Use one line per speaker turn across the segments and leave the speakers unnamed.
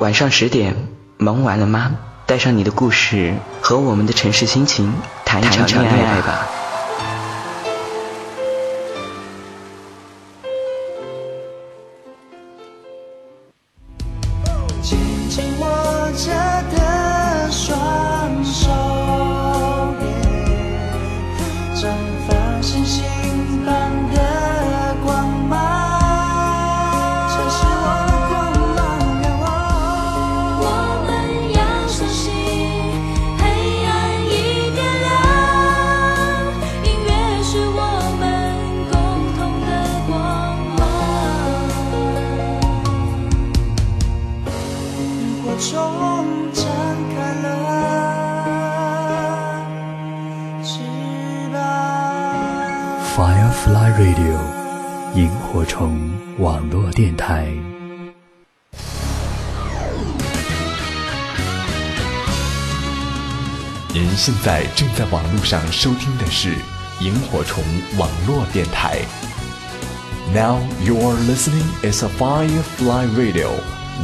晚上十点，忙完了吗？带上你的故事和我们的城市心情，谈一场恋爱吧。
在正在网络上收听的是萤火虫网络电台。Now you are listening is a Firefly Radio.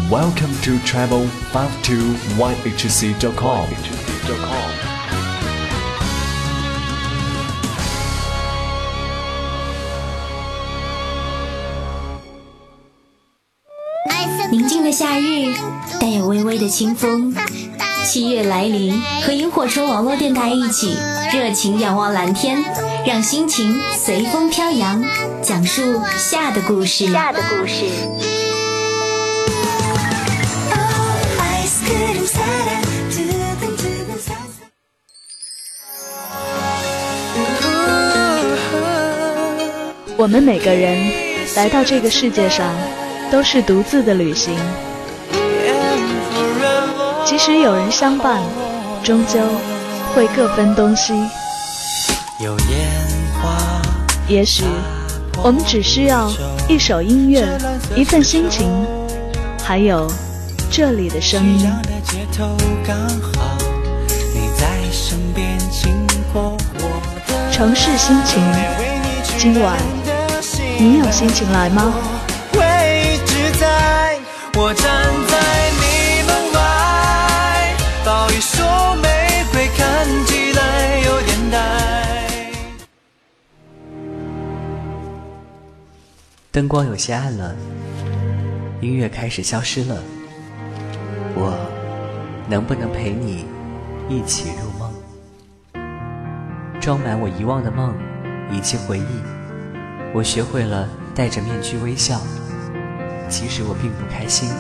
Welcome to travel 52yhc.com.
宁静的夏日，带有微微的清风。 七月来临，和萤火虫网络电台一起，热情仰望蓝天，让心情随风飘扬，讲述夏的故事。夏的故事。
我们每个人来到这个世界上。都是独自的旅行，即使有人相伴，终究会各分东西。也许我们只需要一首音乐，一份心情，还有这里的声音。城市心情，今晚你有心情来吗？抱一束玫瑰，看起来有点呆。
灯光有些暗了，音乐开始消失了。我能不能陪你一起入梦？装满我遗忘的梦以及回忆，我学会了戴着面具微笑。其实我并不开心。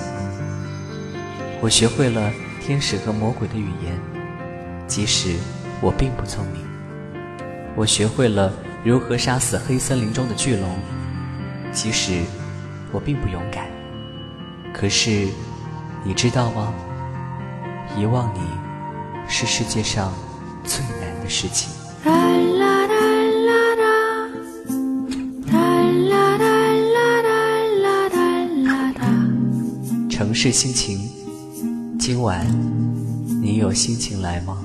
我学会了天使和魔鬼的语言，即使我并不聪明。我学会了如何杀死黑森林中的巨龙，即使我并不勇敢。可是，你知道吗？遗忘你是世界上最难的事情。城市心情，今晚你有心情来吗？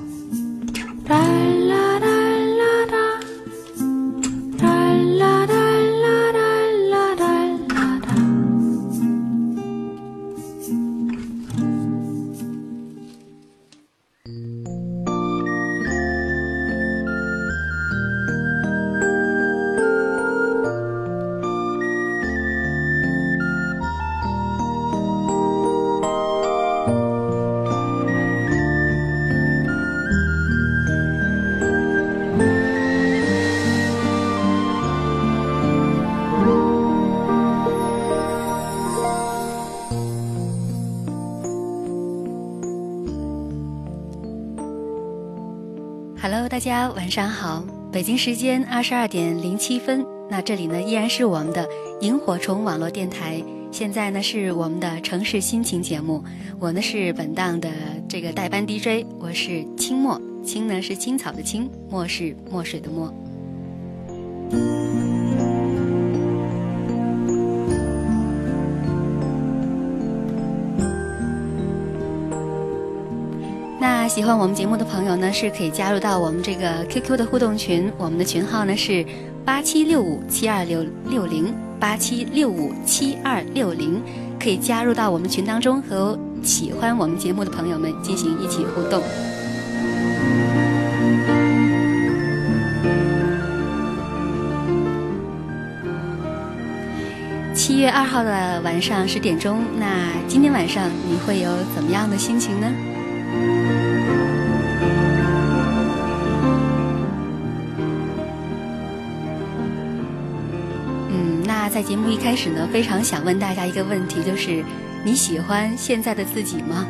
大家晚上好，北京时间二十二点零七分。那这里呢依然是我们的萤火虫网络电台，现在呢是我们的城市心情节目。我呢是本档的这个代班 DJ，我是清墨，清呢是青草的青，墨是墨水的墨。喜欢我们节目的朋友呢，是可以加入到我们这个 QQ 的互动群，我们的群号呢是八七六五七二六六零八七六五七二六零，可以加入到我们群当中和喜欢我们节目的朋友们进行一起互动。七月二号的晚上十点钟，那今天晚上你会有怎么样的心情呢？节目一开始呢，非常想问大家一个问题，就是你喜欢现在的自己吗？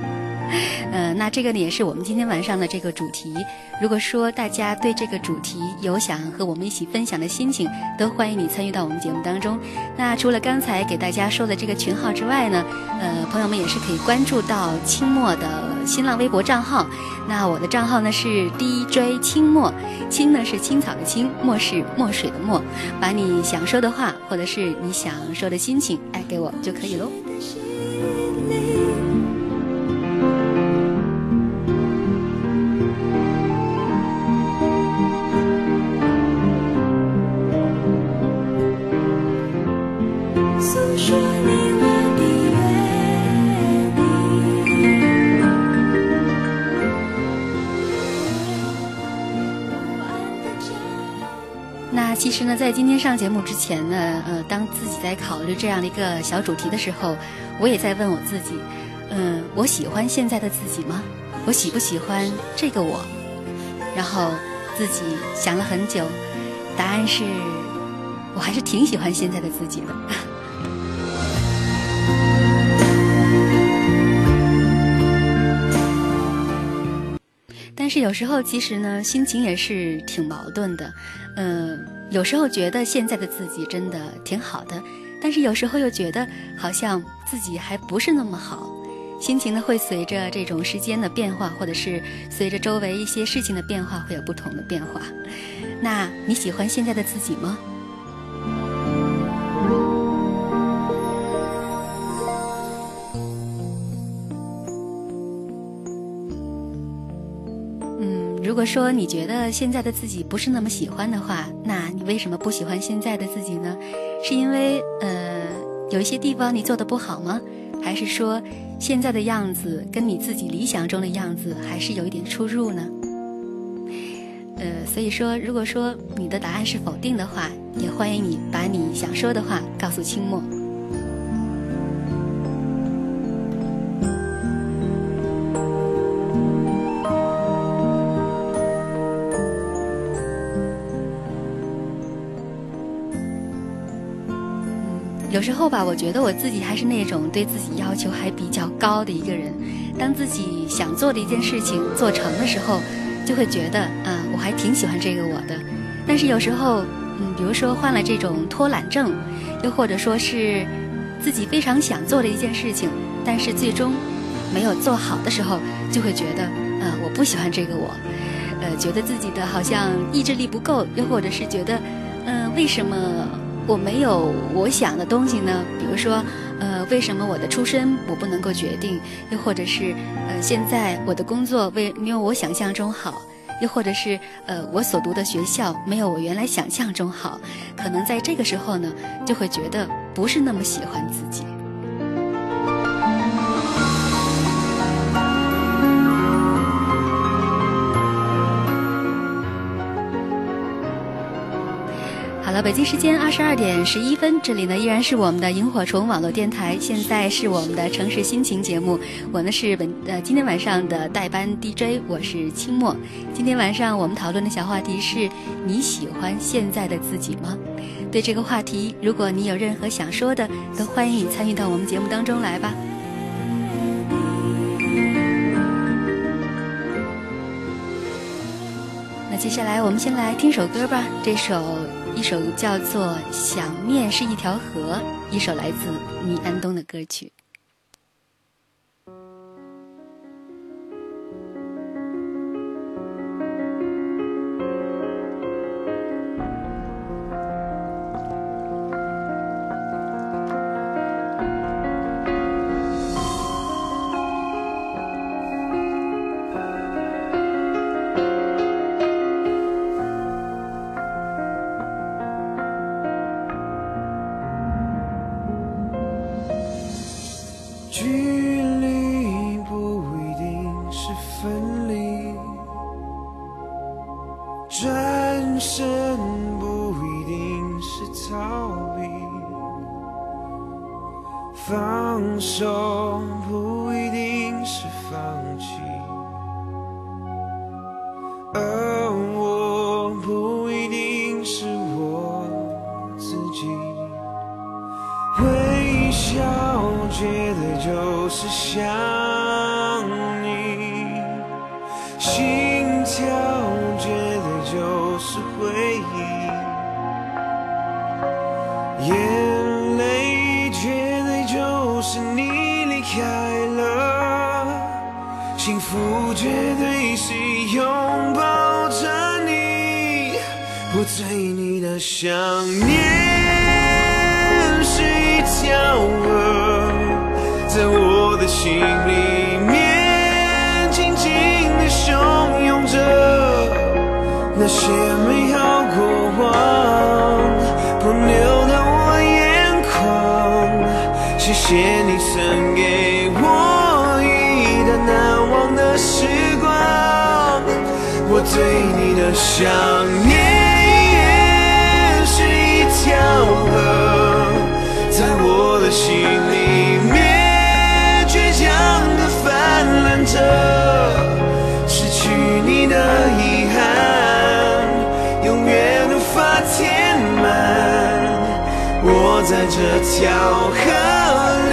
呃，那这个呢也是我们今天晚上的这个主题。如果说大家对这个主题有想和我们一起分享的心情，都欢迎你参与到我们节目当中。那除了刚才给大家说的这个群号之外呢，呃，朋友们也是可以关注到清末的新浪微博账号。那我的账号呢是 DJ 清末，青呢是青草的青，墨是墨水的墨。把你想说的话，或者是你想说的心情，哎，给我就可以喽。其实呢，在今天上节目之前呢，呃，当自己在考虑这样的一个小主题的时候，我也在问我自己，嗯，我喜欢现在的自己吗？我喜不喜欢这个我？然后自己想了很久，答案是，我还是挺喜欢现在的自己的。是有时候，其实呢，心情也是挺矛盾的。嗯，有时候觉得现在的自己真的挺好的，但是有时候又觉得好像自己还不是那么好。心情呢，会随着这种时间的变化，或者是随着周围一些事情的变化，会有不同的变化。那你喜欢现在的自己吗？如果说你觉得现在的自己不是那么喜欢的话，那你为什么不喜欢现在的自己呢？是因为呃有一些地方你做的不好吗？还是说现在的样子跟你自己理想中的样子还是有一点出入呢？呃，所以说，如果说你的答案是否定的话，也欢迎你把你想说的话告诉清末。有时候吧，我觉得我自己还是那种对自己要求还比较高的一个人。当自己想做的一件事情做成的时候，就会觉得啊，我还挺喜欢这个我的。但是有时候，嗯，比如说患了这种拖懒症，又或者说是自己非常想做的一件事情，但是最终没有做好的时候，就会觉得，啊，我不喜欢这个我，呃，觉得自己的好像意志力不够，又或者是觉得，嗯，为什么？我没有我想的东西呢，比如说，呃，为什么我的出身我不能够决定？又或者是，呃，现在我的工作为没有我想象中好？又或者是，呃，我所读的学校没有我原来想象中好？可能在这个时候呢，就会觉得不是那么喜欢自己。好了，北京时间二十二点十一分，这里呢依然是我们的萤火虫网络电台，现在是我们的城市心情节目，我呢是本呃今天晚上的代班 DJ，我是清末。今天晚上我们讨论的小话题是你喜欢现在的自己吗？对这个话题，如果你有任何想说的，都欢迎你参与到我们节目当中来吧。那接下来我们先来听首歌吧，这首。一首叫做《想念是一条河》，一首来自倪安东的歌曲。
心里面紧紧地汹涌着。那些美好过往，不流到我眼眶。谢谢你曾给我一段难忘的时光，我对你的想念在这条河里。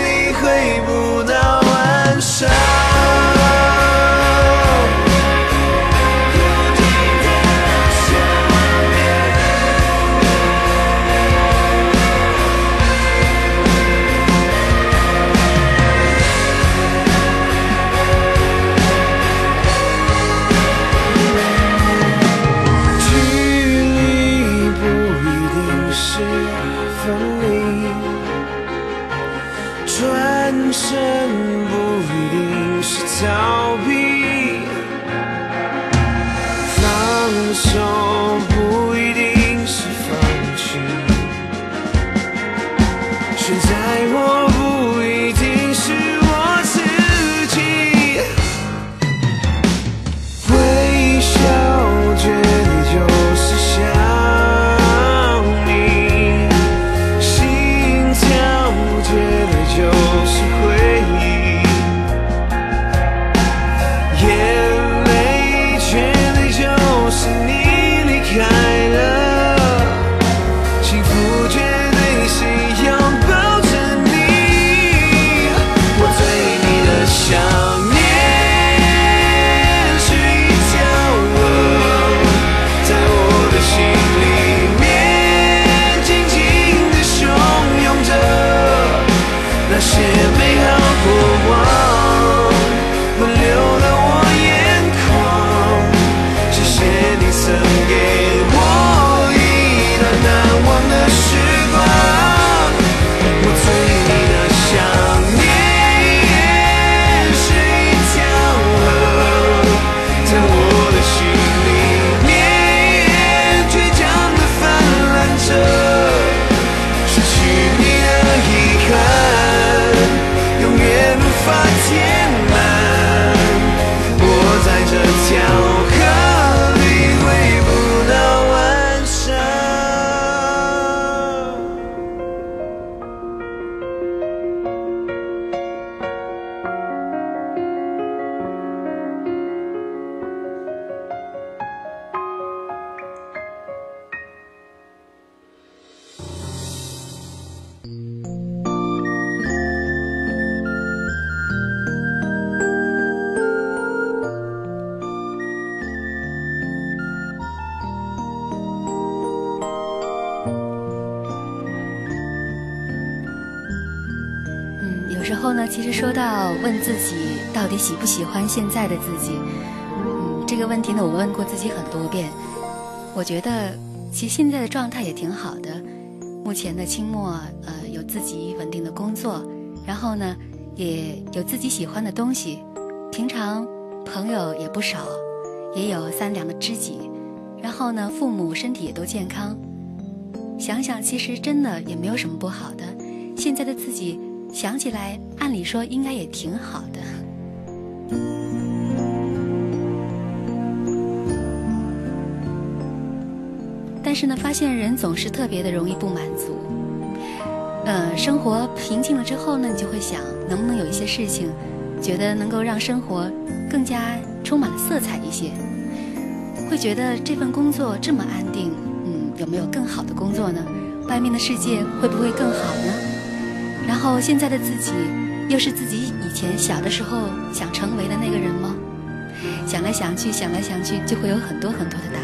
喜不喜欢现在的自己，嗯，这个问题呢，我问过自己很多遍。我觉得其实现在的状态也挺好的。目前的清末，呃，有自己稳定的工作，然后呢，也有自己喜欢的东西，平常朋友也不少，也有三两的知己，然后呢，父母身体也都健康。想想，其实真的也没有什么不好的。现在的自己想起来，按理说应该也挺好的。但是呢，发现人总是特别的容易不满足。呃，生活平静了之后呢，你就会想，能不能有一些事情，觉得能够让生活更加充满了色彩一些？会觉得这份工作这么安定，嗯，有没有更好的工作呢？外面的世界会不会更好呢？然后现在的自己，又是自己以前小的时候想成为的那个人吗？想来想去，想来想去，就会有很多很多的。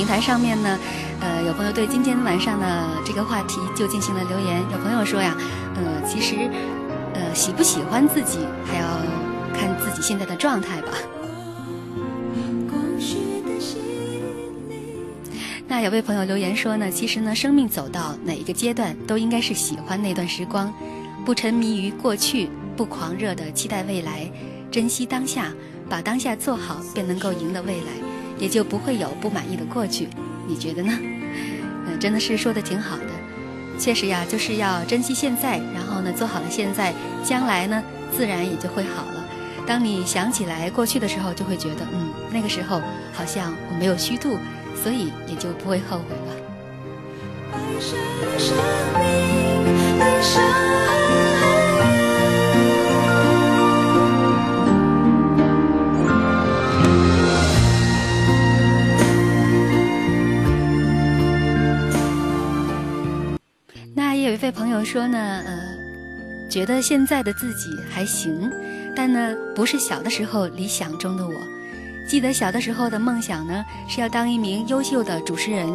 平台上面呢，呃，有朋友对今天晚上的这个话题就进行了留言。有朋友说呀，呃，其实，呃，喜不喜欢自己还要看自己现在的状态吧。那有位朋友留言说呢，其实呢，生命走到哪一个阶段，都应该是喜欢那段时光，不沉迷于过去，不狂热的期待未来，珍惜当下，把当下做好，便能够赢得未来，也就不会有不满意的过去。你觉得呢？嗯，真的是说的挺好的。确实呀，就是要珍惜现在，然后呢，做好了现在，将来呢，自然也就会好了。当你想起来过去的时候，就会觉得，嗯，那个时候好像我没有虚度。所以也就不会后悔了。那也有一朋友说呢，呃，觉得现在的自己还行，但呢，不是小的时候理想中的我。记得小的时候的梦想呢，是要当一名优秀的主持人。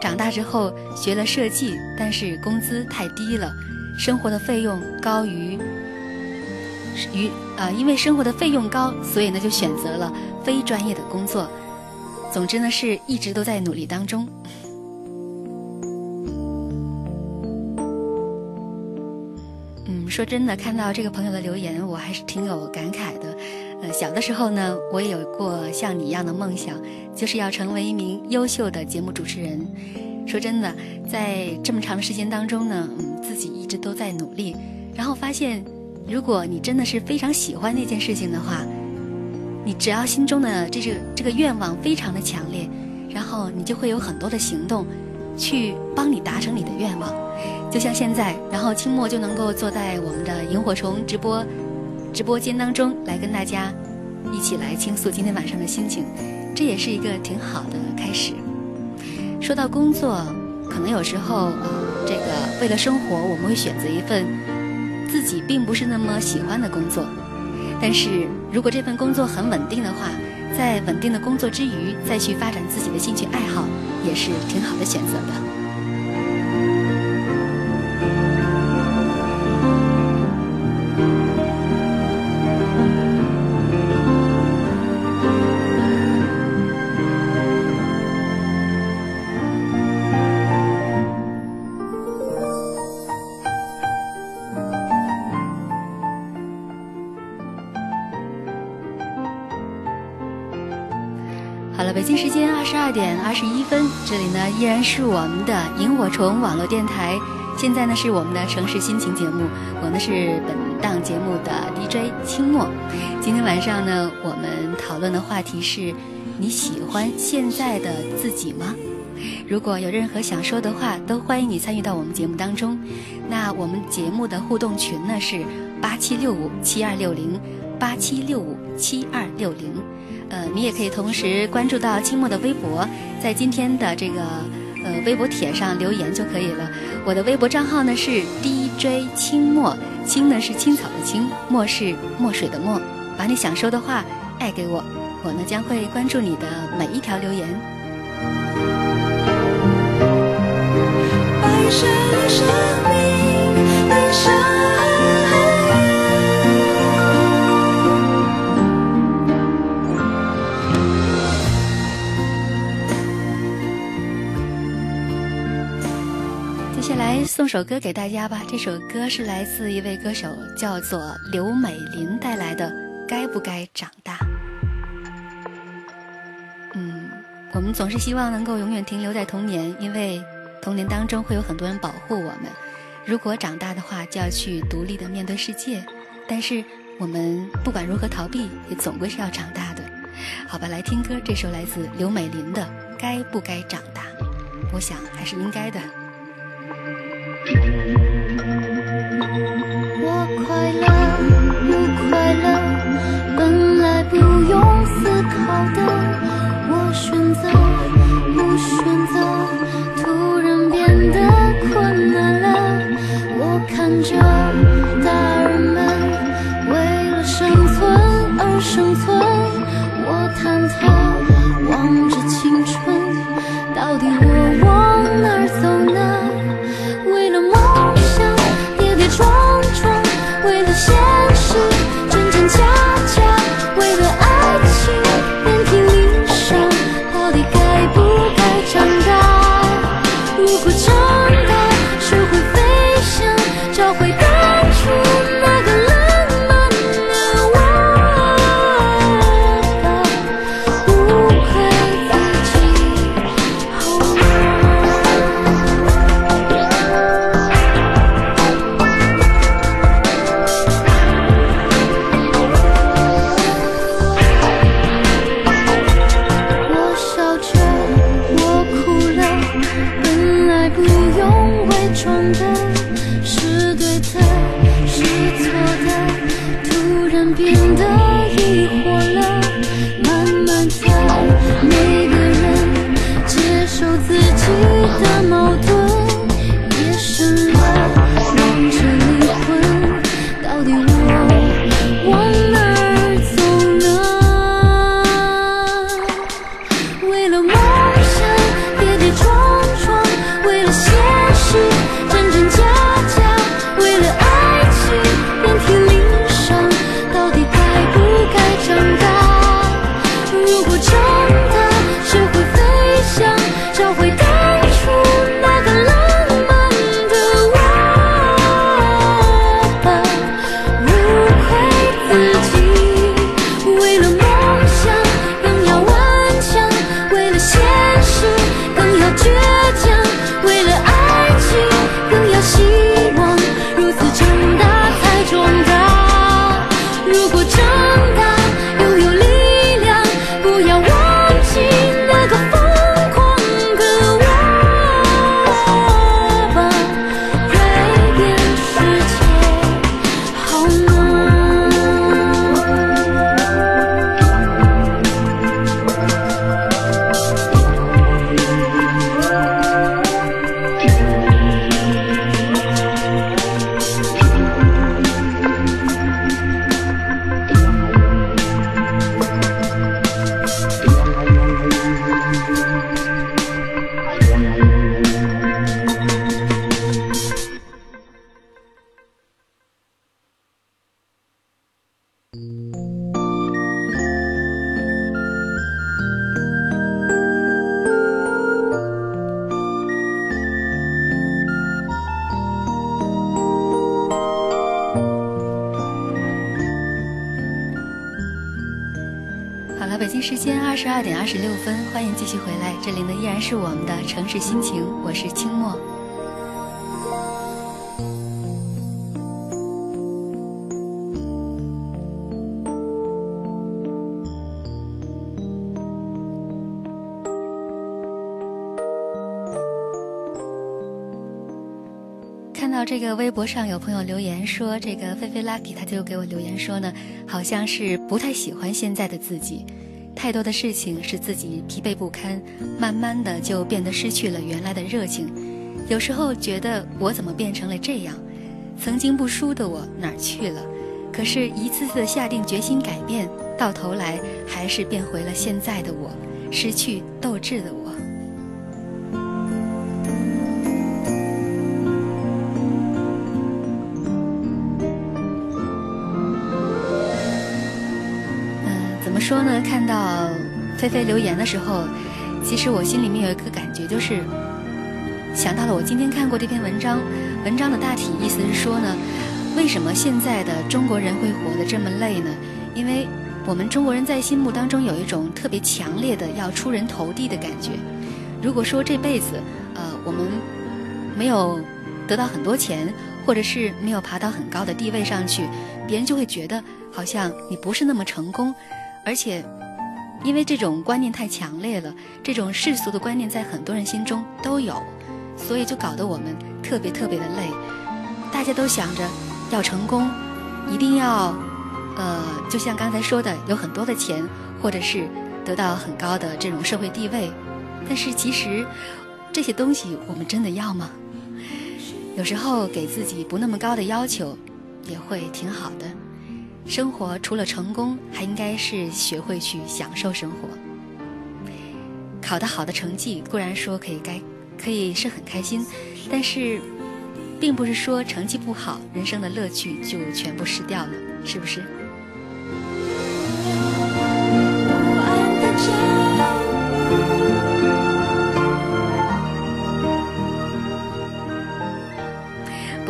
长大之后学了设计，但是工资太低了，生活的费用高于于啊，因为生活的费用高，所以呢就选择了非专业的工作。总之呢，是一直都在努力当中。说真的，看到这个朋友的留言，我还是挺有感慨的。呃，小的时候呢，我也有过像你一样的梦想，就是要成为一名优秀的节目主持人。说真的，在这么长的时间当中呢，嗯，自己一直都在努力，然后发现，如果你真的是非常喜欢那件事情的话，你只要心中的这个这个愿望非常的强烈，然后你就会有很多的行动，去帮你达成你的愿望。就像现在，然后清末就能够坐在我们的萤火虫直播。直播间当中来跟大家一起来倾诉今天晚上的心情，这也是一个挺好的开始。说到工作，可能有时候，这个为了生活，我们会选择一份自己并不是那么喜欢的工作。但是如果这份工作很稳定的话，在稳定的工作之余，再去发展自己的兴趣爱好，也是挺好的选择的。二十一分，这里呢依然是我们的萤火虫网络电台。现在呢是我们的城市心情节目，我呢是本档节目的 DJ 清末。今天晚上呢，我们讨论的话题是：你喜欢现在的自己吗？如果有任何想说的话，都欢迎你参与到我们节目当中。那我们节目的互动群呢是八七六五七二六零八七六五七二六零。呃，你也可以同时关注到清末的微博，在今天的这个呃微博帖上留言就可以了。我的微博账号呢是 DJ 清末，青呢是青草的青，墨是墨水的墨。把你想说的话艾给我，我呢将会关注你的每一条留言。
白雪里生命的沙
接下来送首歌给大家吧，这首歌是来自一位歌手，叫做刘美玲带来的《该不该长大》。嗯，我们总是希望能够永远停留在童年，因为童年当中会有很多人保护我们。如果长大的话，就要去独立的面对世界。但是我们不管如何逃避，也总归是要长大的。好吧，来听歌，这首来自刘美玲的《该不该长大》，我想还是应该的。
我快乐不快乐本来不用思考的我选择不选择突然变得困难了。我看着大人们为了生存而生存我忐忑望着青春到底我
二十二点二十六分，欢迎继续回来，这里呢依然是我们的城市心情，我是清墨。看到这个微博上有朋友留言说，这个菲菲 lucky 他就给我留言说呢，好像是不太喜欢现在的自己，太多的事情使自己疲惫不堪，慢慢的就变得失去了原来的热情。有时候觉得我怎么变成了这样？曾经不输的我哪儿去了？可是，一次次下定决心改变，到头来还是变回了现在的我，失去斗志的我。说呢？看到菲菲留言的时候，其实我心里面有一个感觉，就是想到了我今天看过这篇文章，文章的大体意思是说呢，为什么现在的中国人会活得这么累呢？因为我们中国人在心目当中有一种特别强烈的要出人头地的感觉。如果说这辈子，呃，我们没有得到很多钱，或者是没有爬到很高的地位上去，别人就会觉得好像你不是那么成功，而且。因为这种观念太强烈了，这种世俗的观念在很多人心中都有，所以就搞得我们特别特别的累。大家都想着要成功，一定要，呃，就像刚才说的，有很多的钱，或者是得到很高的这种社会地位。但是其实这些东西我们真的要吗？有时候给自己不那么高的要求，也会挺好的。生活除了成功，还应该是学会去享受生活。考得好的成绩固然说可以该可以是很开心，但是，并不是说成绩不好，人生的乐趣就全部失掉了，是不是？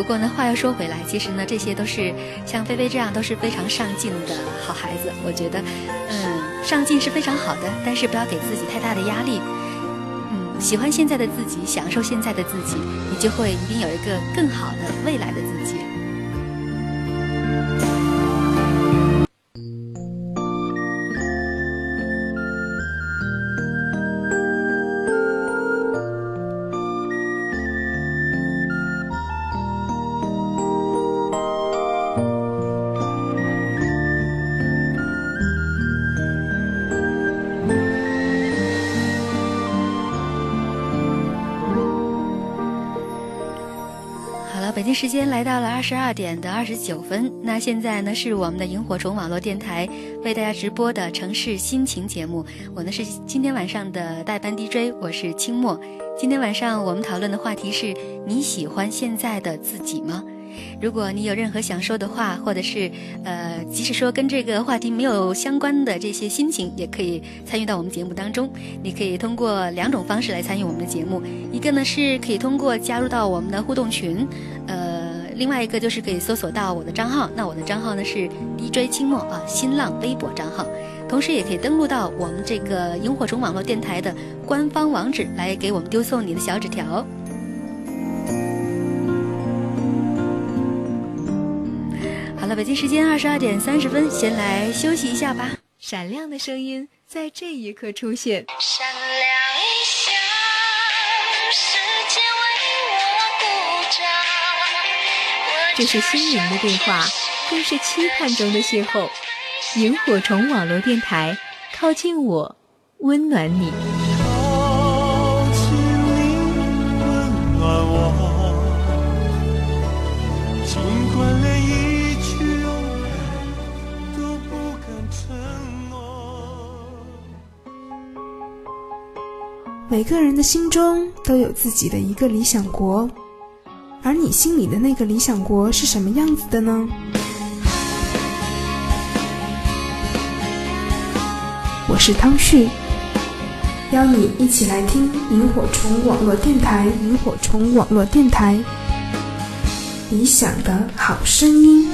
不过呢，话又说回来，其实呢，这些都是像菲菲这样都是非常上进的好孩子。我觉得，嗯，上进是非常好的，但是不要给自己太大的压力。嗯，喜欢现在的自己，享受现在的自己，你就会一定有一个更好的未来的自己。间来到了二十二点的二十九分，那现在呢是我们的萤火虫网络电台为大家直播的城市心情节目，我呢是今天晚上的代班 DJ，我是清末。今天晚上我们讨论的话题是你喜欢现在的自己吗？如果你有任何想说的话，或者是呃，即使说跟这个话题没有相关的这些心情，也可以参与到我们节目当中。你可以通过两种方式来参与我们的节目，一个呢是可以通过加入到我们的互动群，呃，另外一个就是可以搜索到我的账号。那我的账号呢是 DJ 清末啊，新浪微博账号。同时也可以登录到我们这个萤火虫网络电台的官方网址来给我们丢送你的小纸条。好了北京时间二十二点三十分，先来休息一下吧。
闪亮的声音在这一刻出现。
闪
这是心灵的对话，更是期盼中的邂逅。萤火虫网络电台，靠近我，温暖你。
靠近你，温暖我，尽管连一句都不敢承诺。
每个人的心中都有自己的一个理想国，而你心里的那个理想国是什么样子的呢？我是汤旭，邀你一起来听萤火虫网络电台。萤火虫网络电台，理想的好声音。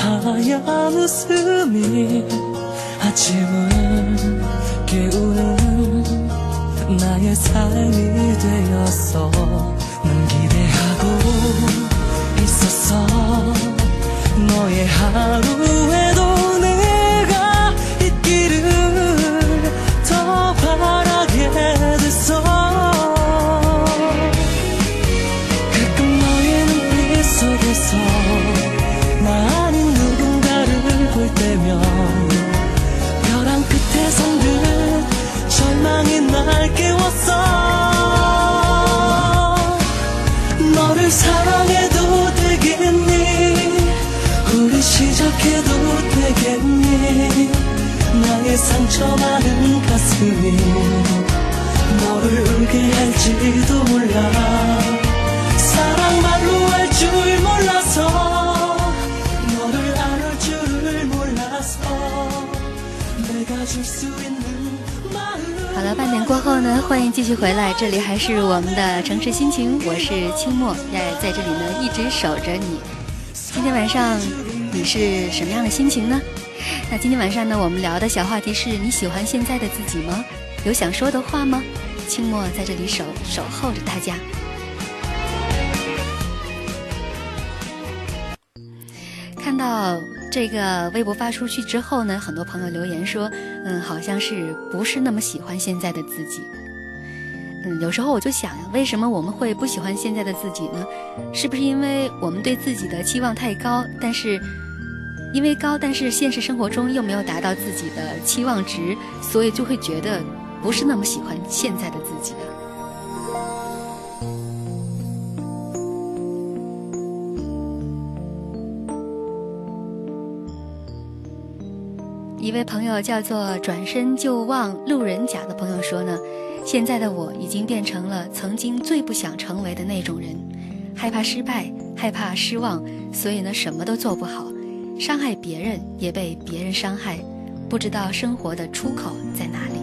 하얀 웃음이 아침을 깨우는 나의 삶이 되었어 난 기대하고 있었어. 너의 하루에 나의 상처 많은 가슴이 너를 울게 할지도 몰라 사랑 말로 할 줄 몰라서 너를 안을 줄을 몰라서 내가 줄 수 있는 마음
好了，半点过后呢，欢迎继续回来，这里还是我们的城市心情，我是清末，也在这里呢一直守着你。今天晚上你是什么样的心情呢？ 那今天晚上呢，我们聊的小话题是你喜欢现在的自己吗？有想说的话吗？清末在这里守守候着大家。看到这个微博发出去之后呢，很多朋友留言说，嗯，好像是不是那么喜欢现在的自己。嗯，有时候我就想，为什么我们会不喜欢现在的自己呢？是不是因为我们对自己的期望太高，但是因为高，但是现实生活中又没有达到自己的期望值，所以就会觉得不是那么喜欢现在的自己啊？一位朋友叫做“转身就忘路人甲”的朋友说呢，现在的我已经变成了曾经最不想成为的那种人，害怕失败，害怕失望，所以呢什么都做不好，伤害别人也被别人伤害，不知道生活的出口在哪里。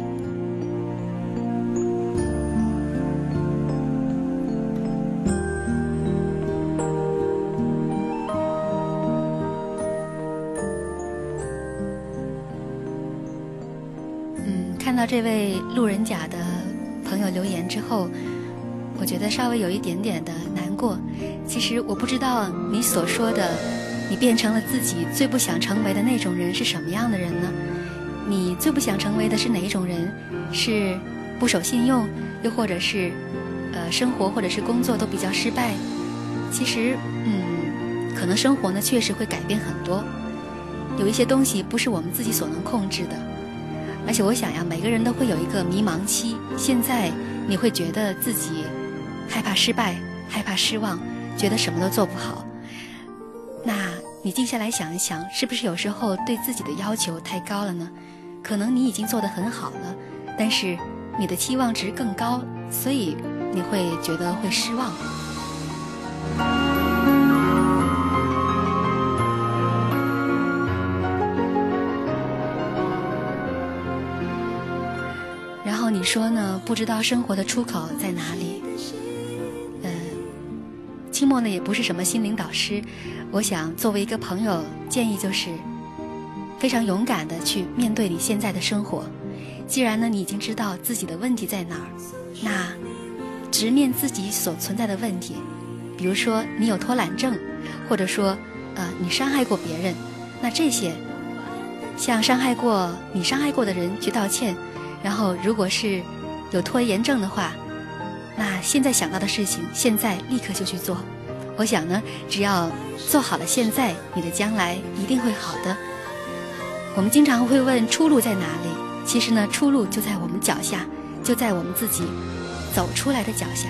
嗯，看到这位路人甲的朋友留言之后，我觉得稍微有一点点的难过。其实我不知道你所说的，你变成了自己最不想成为的那种人是什么样的人呢？你最不想成为的是哪一种人？是不守信用，又或者是，呃，生活或者是工作都比较失败？其实，嗯，可能生活呢确实会改变很多，有一些东西不是我们自己所能控制的。而且我想呀，每个人都会有一个迷茫期。现在你会觉得自己害怕失败，害怕失望，觉得什么都做不好。你静下来想一想，是不是有时候对自己的要求太高了呢？可能你已经做得很好了，但是你的期望值更高，所以你会觉得会失望。然后你说呢？不知道生活的出口在哪里？期，末呢也不是什么心灵导师，我想作为一个朋友，建议就是非常勇敢的去面对你现在的生活。既然呢你已经知道自己的问题在哪儿，那直面自己所存在的问题，比如说你有拖懒症，或者说呃你伤害过别人，那这些向伤害过你伤害过的人去道歉。然后，如果是有拖延症的话，那现在想到的事情，现在立刻就去做。我想呢，只要做好了现在，你的将来一定会好的。我们经常会问出路在哪里，其实呢，出路就在我们脚下，就在我们自己走出来的脚下。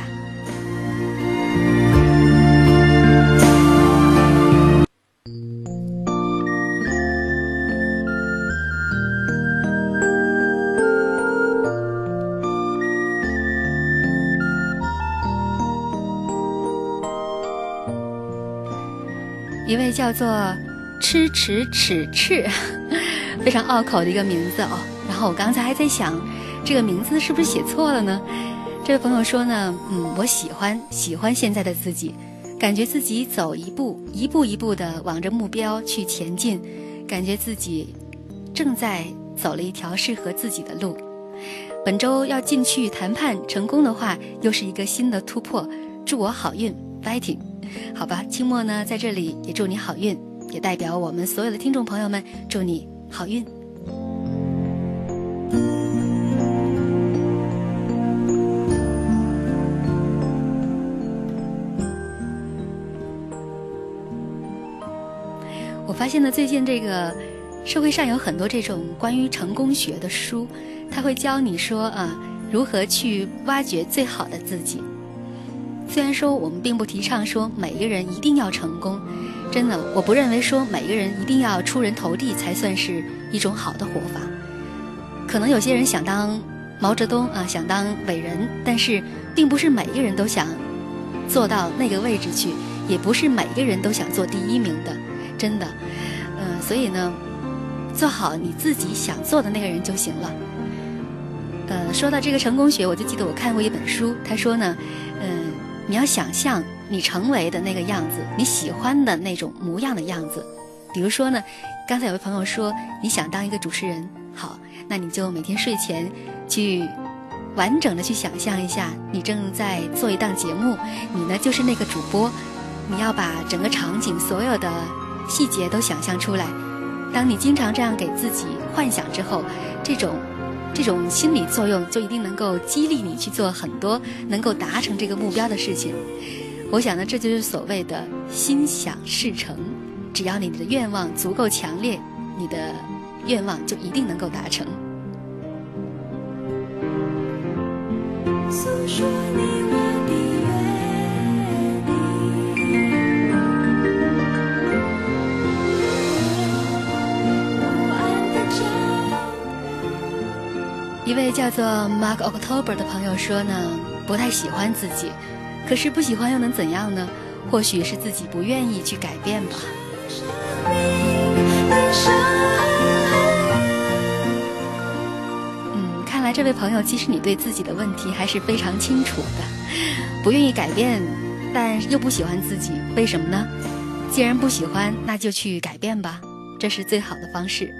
叫做吃齿齿翅，非常拗口的一个名字哦。然后我刚才还在想，这个名字是不是写错了呢？这位朋友说呢，嗯，我喜欢喜欢现在的自己，感觉自己走一步一步一步的往着目标去前进，感觉自己正在走了一条适合自己的路。本周要进去谈判成功的话，又是一个新的突破。祝我好运，fighting！好吧，清末呢在这里也祝你好运，也代表我们所有的听众朋友们祝你好运。我发现呢，最近这个社会上有很多这种关于成功学的书，他会教你说啊，如何去挖掘最好的自己。虽然说我们并不提倡说每个人一定要成功，真的，我不认为说每个人一定要出人头地才算是一种好的活法。可能有些人想当毛泽东啊，想当伟人，但是并不是每个人都想做到那个位置去，也不是每个人都想做第一名的，真的。嗯，所以呢，做好你自己想做的那个人就行了。呃，说到这个成功学，我就记得我看过一本书，他说呢，嗯，你要想象你成为的那个样子，你喜欢的那种模样的样子。比如说呢，刚才有位朋友说你想当一个主持人，好，那你就每天睡前去完整的去想象一下，你正在做一档节目，你呢就是那个主播，你要把整个场景所有的细节都想象出来。当你经常这样给自己幻想之后，这种。这种心理作用就一定能够激励你去做很多能够达成这个目标的事情。我想呢，这就是所谓的心想事成。只要你的愿望足够强烈，你的愿望就一定能够达成。诉说你一位叫做 Mark October 的朋友说呢，不太喜欢自己，可是不喜欢又能怎样呢？或许是自己不愿意去改变吧。嗯，看来这位朋友，其实你对自己的问题还是非常清楚的，不愿意改变，但又不喜欢自己，为什么呢？既然不喜欢，那就去改变吧，这是最好的方式。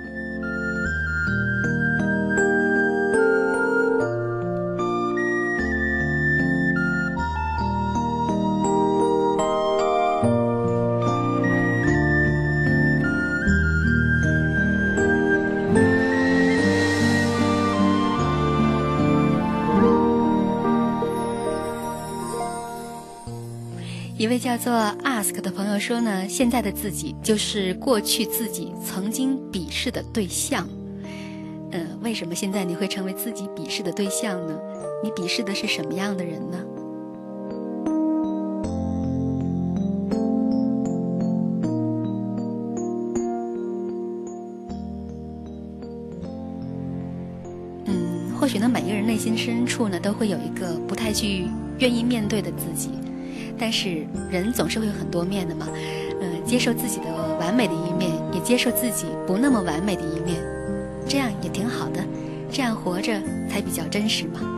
叫做 Ask 的朋友说呢，现在的自己就是过去自己曾经鄙视的对象。嗯，为什么现在你会成为自己鄙视的对象呢？你鄙视的是什么样的人呢？嗯，或许呢，每个人内心深处呢，都会有一个不太去愿意面对的自己。但是人总是会有很多面的嘛，嗯，接受自己的完美的一面，也接受自己不那么完美的一面，这样也挺好的，这样活着才比较真实嘛。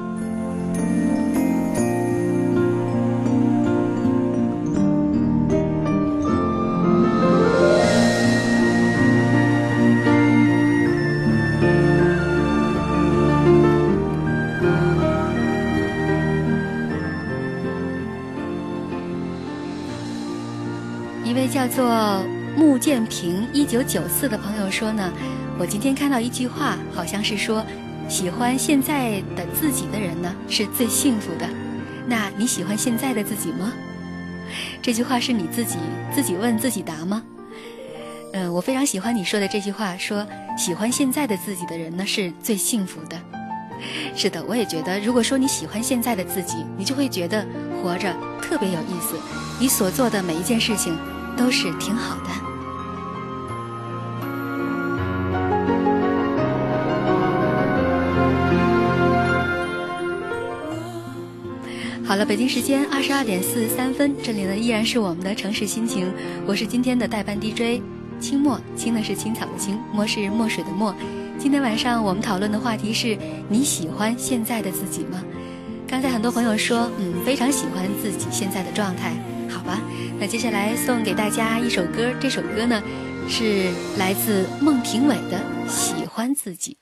建平一九九四的朋友说呢，我今天看到一句话，好像是说，喜欢现在的自己的人呢是最幸福的。那你喜欢现在的自己吗？这句话是你自己自己问自己答吗？嗯，我非常喜欢你说的这句话，说喜欢现在的自己的人呢是最幸福的。是的，我也觉得，如果说你喜欢现在的自己，你就会觉得活着特别有意思，你所做的每一件事情。都是挺好的。好
了，北京时间二十二点四十三分，这里呢依然是我们的城市心情，我是今天的代班 DJ 清墨，青呢是青草的青，墨是墨水的墨。今天晚上我们讨论的话题是你喜欢现在的自己吗？刚才很多朋友说，嗯，非常喜欢自己现在的状态。好吧，那接下来送给大家一首歌，这首歌呢是来自孟庭苇的《喜欢自己》。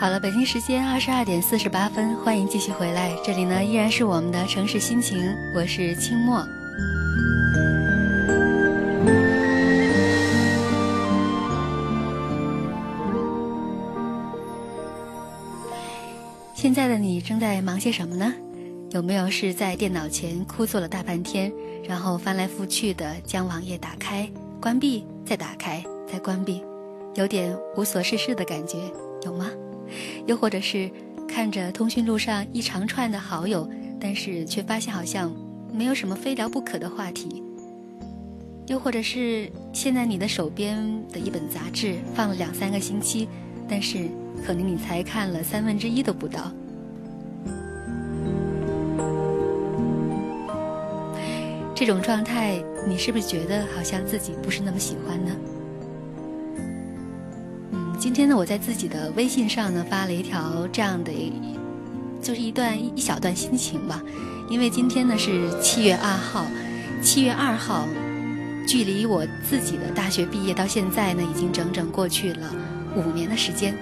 好了，北京时间二十二点四十八分，欢迎继续回来，这里呢依然是我们的城市心情，我是清墨。现在的你正在忙些什么呢？有没有是在电脑前枯坐了大半天，然后翻来覆去的将网页打开、关闭、再打开、再关闭，有点无所事事的感觉，有吗？又或者是看着通讯录上一长串的好友，但是却发现好像没有什么非聊不可的话题。又或者是现在你的手边的一本杂志放了两三个星期，但是可能你才看了三分之一都不到。这种状态，你是不是觉得好像自己不是那么喜欢呢？今天呢，我在自己的微信上呢发了一条这样的，就是一段一小段心情吧。因为今天呢是七月二号，七月二号，距离我自己的大学毕业到现在呢，已经整整过去了五年的时间。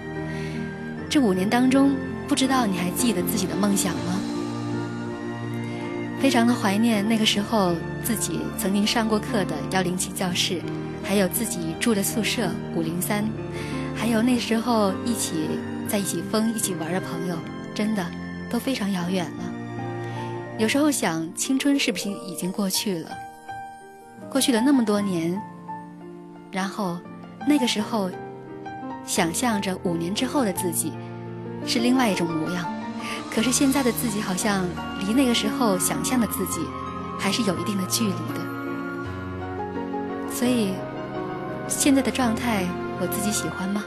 这五年当中，不知道你还记得自己的梦想吗？非常的怀念那个时候自己曾经上过课的幺零七教室，还有自己住的宿舍五零三，还有那时候一起在一起疯、一起玩的朋友，真的都非常遥远了。有时候想，青春是不是已经过去了？过去了那么多年，然后那个时候想象着五年之后的自己是另外一种模样。可是现在的自己好像离那个时候想象的自己还是有一定的距离的，所以现在的状态我自己喜欢吗？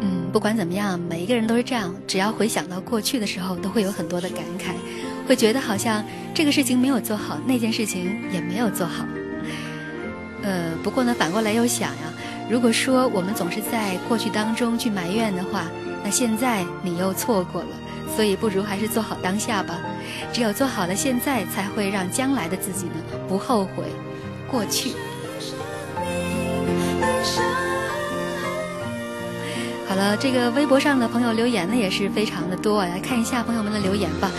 嗯，不管怎么样，每一个人都是这样，只要回想到过去的时候，都会有很多的感慨。会觉得好像这个事情没有做好，那件事情也没有做好。呃，不过呢，反过来又想呀，如果说我们总是在过去当中去埋怨的话，那现在你又错过了，所以不如还是做好当下吧。只有做好了现在，才会让将来的自己呢不后悔过去。好了，这个微博上的朋友留言呢也是非常的多，来看一下朋友们的留言吧。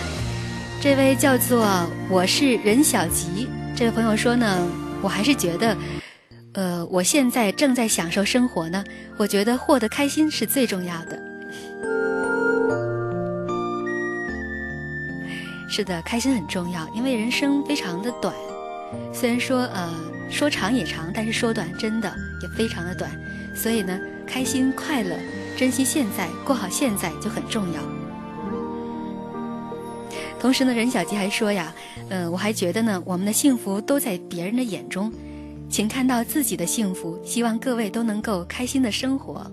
这位叫做我是任小吉，这位朋友说呢，我还是觉得，呃，我现在正在享受生活呢，我觉得获得开心是最重要的。是的，开心很重要，因为人生非常的短，虽然说呃说长也长，但是说短真的也非常的短，所以呢，开心快乐，珍惜现在，过好现在就很重要。同时呢，任小吉还说呀，嗯，我还觉得呢，我们的幸福都在别人的眼中，请看到自己的幸福。希望各位都能够开心的生活。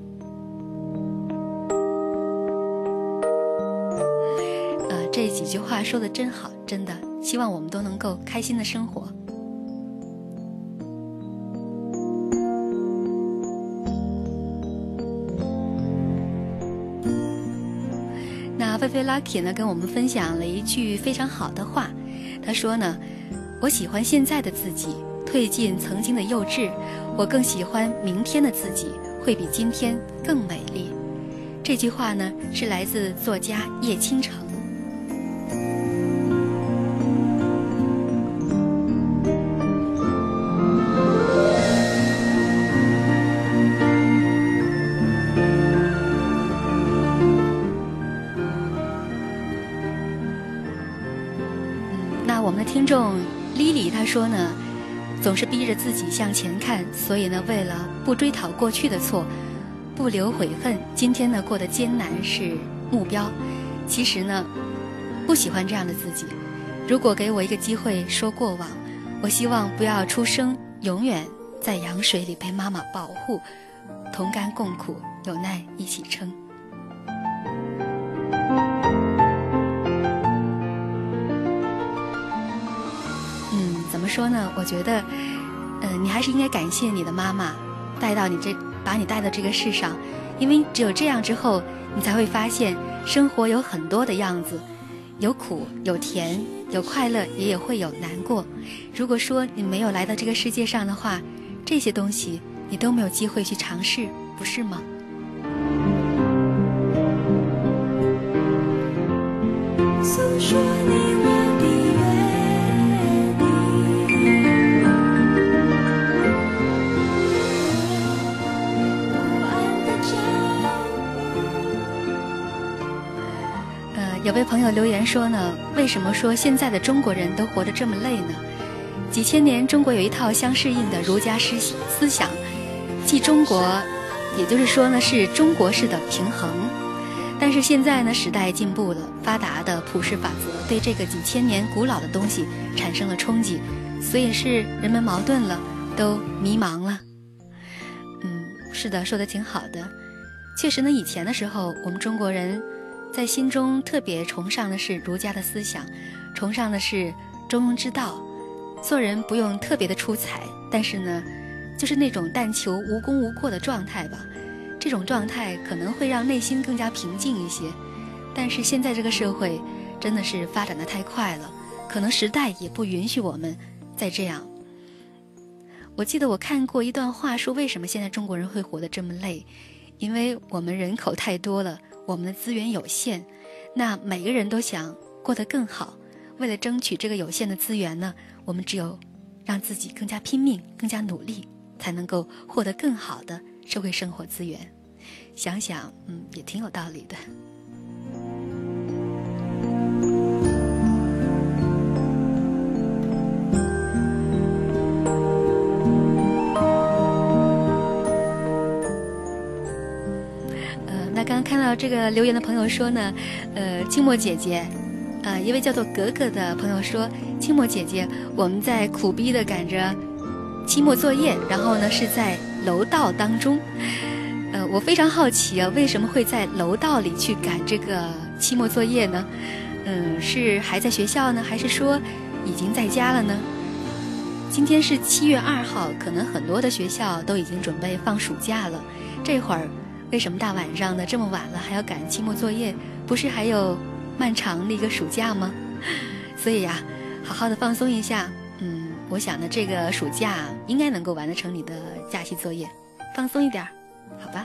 这几句话说的真好，真的，希望我们都能够开心的生活。那菲菲 Lucky 呢跟我们分享了一句非常好的话，他说呢：“我喜欢现在的自己，褪尽曾经的幼稚，我更喜欢明天的自己，会比今天更美丽。”这句话呢是来自作家叶倾城。说呢，总是逼着自己向前看，所以呢，为了不追讨过去的错，不留悔恨，今天呢过得艰难是目标。其实呢，不喜欢这样的自己。如果给我一个机会说过往，我希望不要出生，永远在羊水里被妈妈保护，同甘共苦，有难一起撑。说呢，我觉得，嗯，你还是应该感谢你的妈妈，带到你这，把你带到这个世上，因为只有这样之后，你才会发现生活有很多的样子，有苦有甜，有快乐，也也会有难过。如果说你没有来到这个世界上的话，这些东西你都没有机会去尝试，不是吗？
诉说你
有位朋友留言说呢，为什么说现在的中国人都活得这么累呢？几千年，中国有一套相适应的儒家思思想，即中国，也就是说呢，是中国式的平衡。但是现在呢，时代进步了，发达的普世法则对这个几千年古老的东西产生了冲击，所以是人们矛盾了，都迷茫了。嗯，是的，说的挺好的。确实呢，以前的时候，我们中国人在心中特别崇尚的是儒家的思想，崇尚的是中庸之道，做人不用特别的出彩，但是呢，就是那种但求无功无过的状态吧。这种状态可能会让内心更加平静一些，但是现在这个社会真的是发展的太快了，可能时代也不允许我们再这样。我记得我看过一段话，说为什么现在中国人会活得这么累？因为我们人口太多了，我们的资源有限，那每个人都想过得更好。为了争取这个有限的资源呢，我们只有让自己更加拼命、更加努力，才能够获得更好的。社会生活资源，想想，嗯，也挺有道理的。刚刚看到这个留言的朋友说呢，呃，清末姐姐，呃，一位叫做格格的朋友说，清末姐姐，我们在苦逼的赶着期末作业，然后呢是在。楼道当中，呃，我非常好奇啊，为什么会在楼道里去赶这个期末作业呢？嗯，是还在学校呢，还是说已经在家了呢？今天是七月二号，可能很多的学校都已经准备放暑假了。这会儿为什么大晚上的这么晚了还要赶期末作业？不是还有漫长的一个暑假吗？所以呀，好好的放松一下。嗯，我想呢，这个暑假应该能够完得成你的假期作业，放松一点儿，好吧。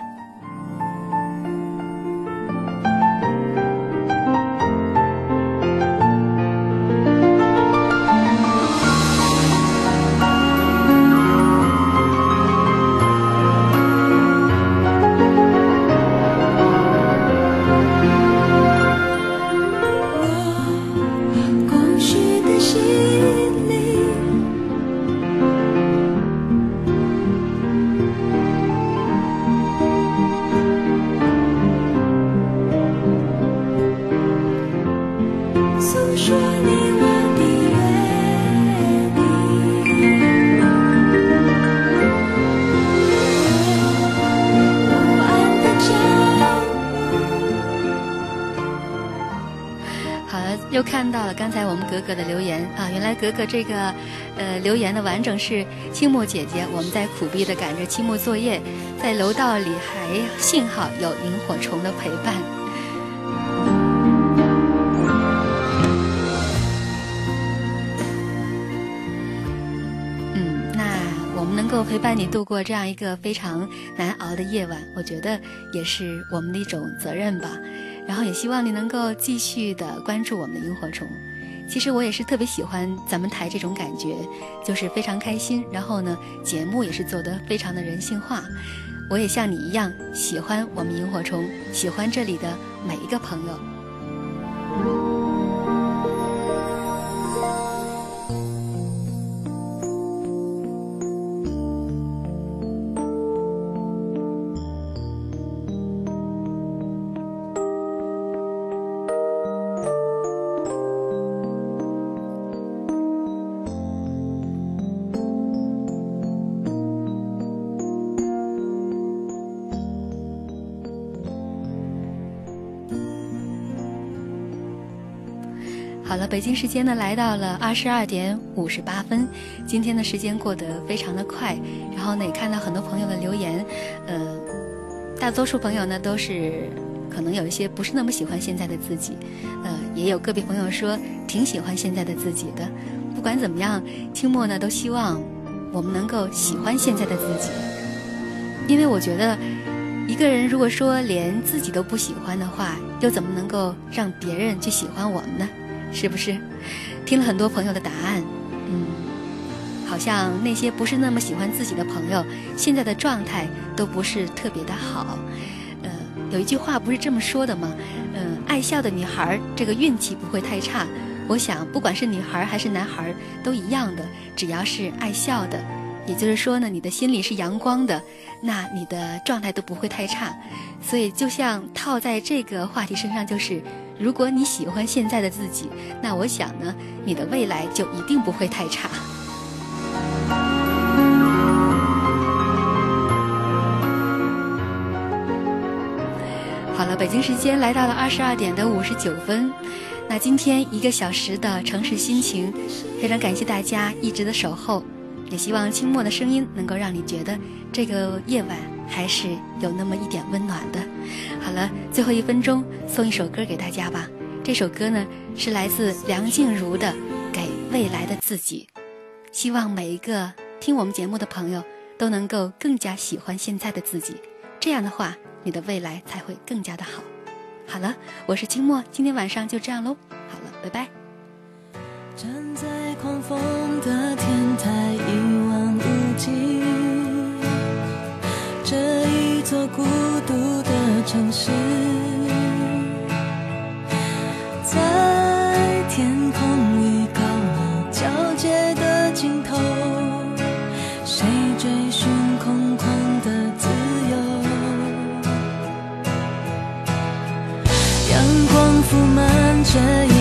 格格的留言啊，原来格格这个，呃，留言的完整是清末姐姐，我们在苦逼的赶着期末作业，在楼道里还幸好有萤火虫的陪伴。嗯，那我们能够陪伴你度过这样一个非常难熬的夜晚，我觉得也是我们的一种责任吧。然后也希望你能够继续的关注我们的萤火虫。其实我也是特别喜欢咱们台这种感觉，就是非常开心。然后呢，节目也是做得非常的人性化。我也像你一样喜欢我们萤火虫，喜欢这里的每一个朋友。北京时间呢来到了二十二点五十八分，今天的时间过得非常的快，然后呢也看到很多朋友的留言，呃，大多数朋友呢都是。可能有一些不是那么喜欢现在的自己，呃，也有个别朋友说挺喜欢现在的自己的。不管怎么样，清末呢都希望我们能够喜欢现在的自己，因为我觉得一个人如果说连自己都不喜欢的话，又怎么能够让别人去喜欢我们呢？是不是？听了很多朋友的答案，嗯，好像那些不是那么喜欢自己的朋友，现在的状态都不是特别的好。呃，有一句话不是这么说的吗？嗯，爱笑的女孩，这个运气不会太差。我想，不管是女孩还是男孩，都一样的，只要是爱笑的，也就是说呢，你的心里是阳光的，那你的状态都不会太差。所以，就像套在这个话题身上，就是。如果你喜欢现在的自己，那我想呢，你的未来就一定不会太差。好了，北京时间来到了二十二点的五十九分，那今天一个小时的城市心情，非常感谢大家一直的守候，也希望清末的声音能够让你觉得这个夜晚。还是有那么一点温暖的。好了，最后一分钟送一首歌给大家吧。这首歌呢是来自梁静茹的《给未来的自己》，希望每一个听我们节目的朋友都能够更加喜欢现在的自己。这样的话，你的未来才会更加的好。好了，我是清末，今天晚上就这样喽。好了，拜拜。
站在狂风的天台，一望无际。这一座孤独的城市，在天空与高楼交界的尽头，谁追寻空旷的自由？阳光铺满这一。